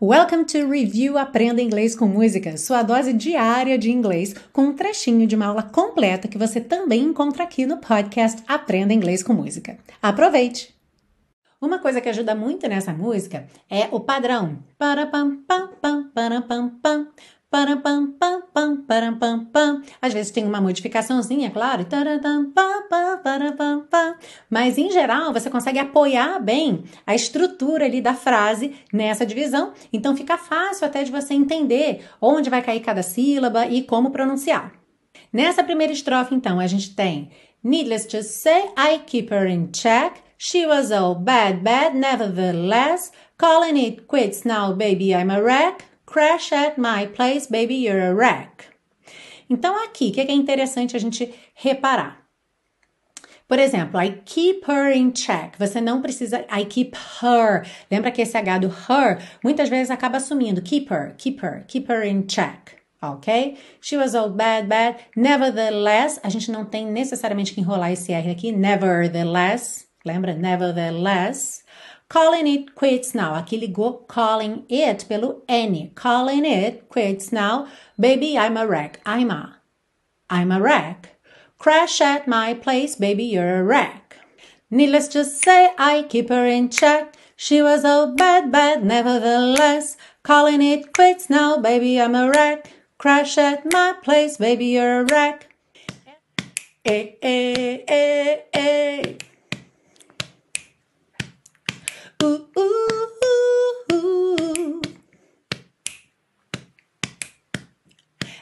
Welcome to Review Aprenda Inglês com Música, sua dose diária de inglês, com um trechinho de uma aula completa que você também encontra aqui no podcast Aprenda Inglês com Música. Aproveite! Uma coisa que ajuda muito nessa música é o padrão. Pam pam pam Param, pam, pam, pam, pam, pam. Às vezes tem uma modificaçãozinha, claro. Mas em geral você consegue apoiar bem a estrutura ali da frase nessa divisão. Então fica fácil até de você entender onde vai cair cada sílaba e como pronunciar. Nessa primeira estrofe, então, a gente tem Needless to say, I keep her in check. She was all bad, bad, nevertheless. Calling it quits now, baby, I'm a wreck. Crash at my place, baby, you're a wreck. Então, aqui, o que é interessante a gente reparar? Por exemplo, I keep her in check. Você não precisa. I keep her. Lembra que esse H do her muitas vezes acaba assumindo. Keep her, keep her, keep her in check. Ok? She was all bad, bad. Nevertheless, a gente não tem necessariamente que enrolar esse R aqui. Nevertheless. Lembra? Nevertheless. Calling it quits now. Aqui ligou calling it pelo N. Calling it quits now. Baby, I'm a wreck. I'm a. I'm a wreck. Crash at my place, baby, you're a wreck. Needless to say, I keep her in check. She was all bad, bad, nevertheless. Calling it quits now, baby, I'm a wreck. Crash at my place, baby, you're a wreck. Eh, eh, eh, eh.